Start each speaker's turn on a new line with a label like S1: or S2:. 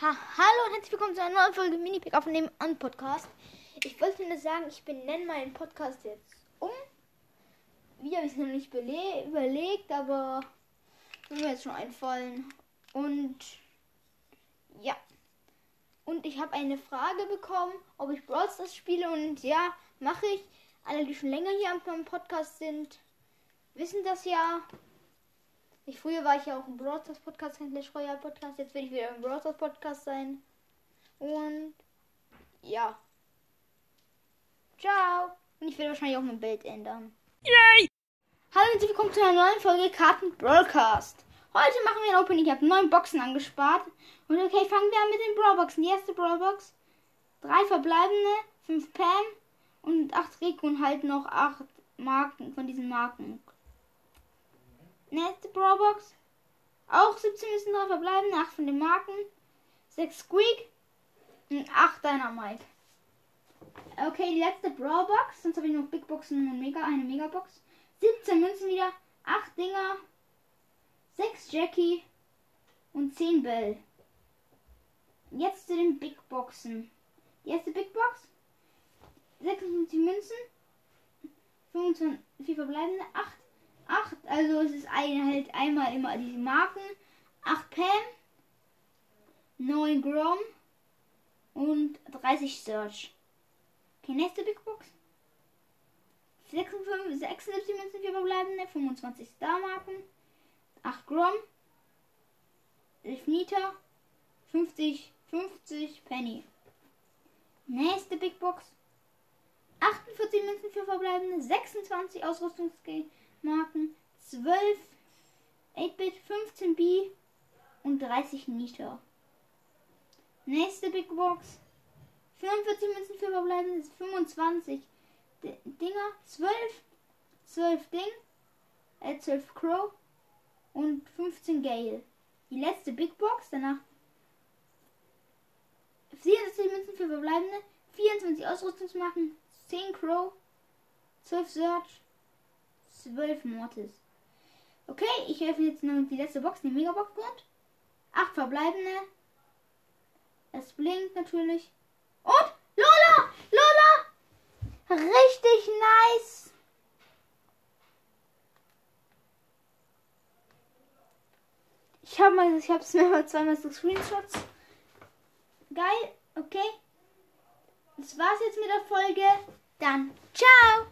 S1: Ha Hallo und herzlich willkommen zu einer neuen Folge Mini-Pick auf dem An Podcast. Ich wollte nur sagen, ich benenne meinen Podcast jetzt um. Wie habe ich es noch nicht überlegt, aber wird mir jetzt schon einfallen. Und ja. Und ich habe eine Frage bekommen, ob ich Brawl Stars spiele. Und ja, mache ich. Alle, die schon länger hier am Podcast sind, wissen das ja. Ich, früher war ich ja auch im Broadcast Podcast, kein Clash Royale Podcast. Jetzt will ich wieder im Broadcast Podcast sein. Und ja. Ciao. Und ich werde wahrscheinlich auch mein Bild ändern. Yay! Hallo und willkommen zu einer neuen Folge Karten Broadcast. Heute machen wir ein Opening. Ich habe neun Boxen angespart. Und okay, fangen wir an mit den Brawlboxen. Die erste Brawlbox. Drei verbleibende, fünf Pam und acht Rico und halt noch acht Marken von diesen Marken. Nächste Brawlbox. Auch 17 müssen drauf verbleiben. 8 von den Marken. 6 Squeak. Und 8 Dynamite. Okay, die letzte Brawlbox. Sonst habe ich noch Big Boxen und Mega, eine Megabox. 17 Münzen wieder. 8 Dinger. 6 Jackie. Und 10 Bell. Jetzt zu den Big Boxen. Die erste Big Box. 56 Münzen. 25, 4 verbleibende. 8 8, also es ist ein, halt einmal immer diese Marken. 8 Pam, 9 Grom und 30 Search. Okay, nächste Big Box. 56, 76 Münzen für verbleibende, 25 Star Marken, 8 Grom, 11 Nita, 50, 50 Penny. Nächste Big Box. 48 Münzen für verbleibende, 26 Ausrüstungsgeld. Marken 12 8-Bit, 15 B und 30 Niter. Nächste Big Box. 44 Münzen für verbleibende 25 D Dinger, 12 12 Ding, äh 12 Crow und 15 Gale. Die letzte Big Box, danach 64 Münzen für verbleibende, 24 Ausrüstungsmarken, 10 Crow, 12 Search, 12 Mortis. Okay, ich öffne jetzt noch die letzte Box, die Megabox kommt. 8 verbleibende. Es blinkt natürlich. Und Lola! Lola! Richtig nice! Ich habe mal, ich habe es mir mal zweimal so Screenshots. Geil, okay. Das war's jetzt mit der Folge. Dann ciao!